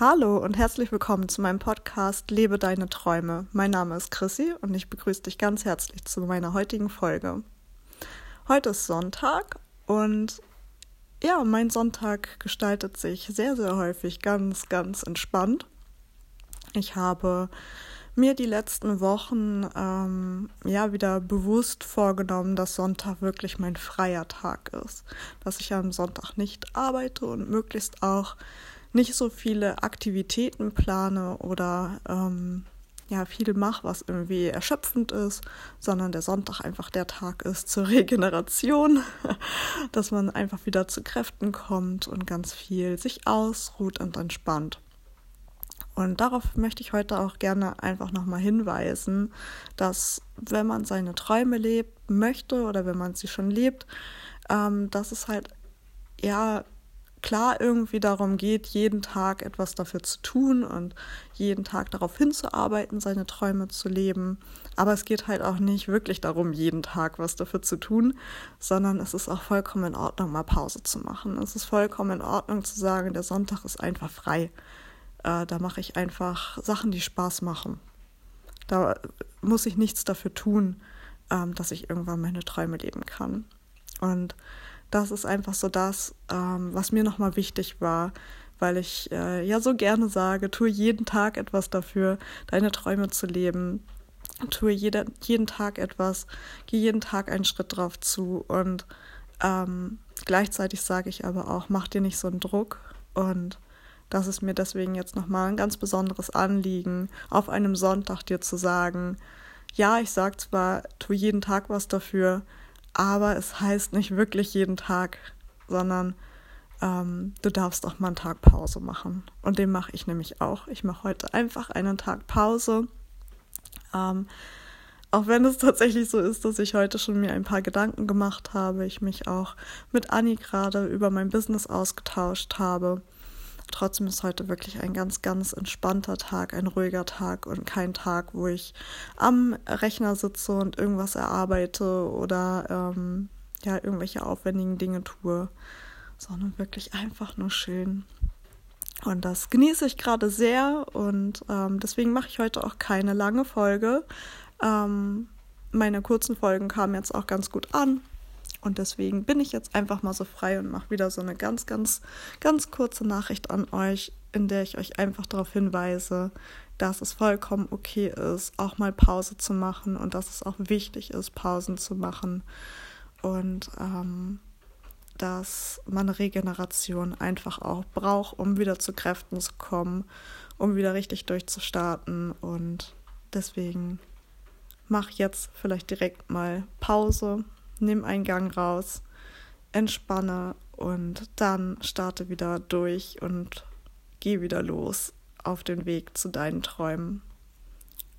Hallo und herzlich willkommen zu meinem Podcast Lebe deine Träume. Mein Name ist Chrissy und ich begrüße dich ganz herzlich zu meiner heutigen Folge. Heute ist Sonntag und ja, mein Sonntag gestaltet sich sehr, sehr häufig ganz, ganz entspannt. Ich habe mir die letzten Wochen ähm, ja wieder bewusst vorgenommen, dass Sonntag wirklich mein freier Tag ist. Dass ich am Sonntag nicht arbeite und möglichst auch nicht so viele Aktivitäten plane oder ähm, ja, viel mache, was irgendwie erschöpfend ist, sondern der Sonntag einfach der Tag ist zur Regeneration, dass man einfach wieder zu Kräften kommt und ganz viel sich ausruht und entspannt. Und darauf möchte ich heute auch gerne einfach nochmal hinweisen, dass wenn man seine Träume lebt möchte oder wenn man sie schon lebt, ähm, dass es halt ja klar irgendwie darum geht, jeden Tag etwas dafür zu tun und jeden Tag darauf hinzuarbeiten, seine Träume zu leben. Aber es geht halt auch nicht wirklich darum, jeden Tag was dafür zu tun, sondern es ist auch vollkommen in Ordnung, mal Pause zu machen. Es ist vollkommen in Ordnung zu sagen, der Sonntag ist einfach frei. Äh, da mache ich einfach Sachen, die Spaß machen. Da muss ich nichts dafür tun, ähm, dass ich irgendwann meine Träume leben kann. Und das ist einfach so das, ähm, was mir nochmal wichtig war, weil ich äh, ja so gerne sage, tue jeden Tag etwas dafür, deine Träume zu leben. Tue jede, jeden Tag etwas, geh jeden Tag einen Schritt drauf zu und ähm, gleichzeitig sage ich aber auch, mach dir nicht so einen Druck und das ist mir deswegen jetzt nochmal ein ganz besonderes Anliegen, auf einem Sonntag dir zu sagen, ja, ich sage zwar, tu jeden Tag was dafür, aber es heißt nicht wirklich jeden Tag, sondern ähm, du darfst auch mal einen Tag Pause machen. Und den mache ich nämlich auch. Ich mache heute einfach einen Tag Pause. Ähm, auch wenn es tatsächlich so ist, dass ich heute schon mir ein paar Gedanken gemacht habe, ich mich auch mit Anni gerade über mein Business ausgetauscht habe Trotzdem ist heute wirklich ein ganz, ganz entspannter Tag, ein ruhiger Tag und kein Tag, wo ich am Rechner sitze und irgendwas erarbeite oder ähm, ja, irgendwelche aufwendigen Dinge tue, sondern wirklich einfach nur schön. Und das genieße ich gerade sehr und ähm, deswegen mache ich heute auch keine lange Folge. Ähm, meine kurzen Folgen kamen jetzt auch ganz gut an. Und deswegen bin ich jetzt einfach mal so frei und mache wieder so eine ganz, ganz, ganz kurze Nachricht an euch, in der ich euch einfach darauf hinweise, dass es vollkommen okay ist, auch mal Pause zu machen und dass es auch wichtig ist, Pausen zu machen. Und ähm, dass man Regeneration einfach auch braucht, um wieder zu Kräften zu kommen, um wieder richtig durchzustarten. Und deswegen mach jetzt vielleicht direkt mal Pause nimm einen Gang raus, entspanne und dann starte wieder durch und geh wieder los auf den Weg zu deinen Träumen.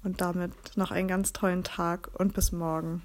Und damit noch einen ganz tollen Tag und bis morgen.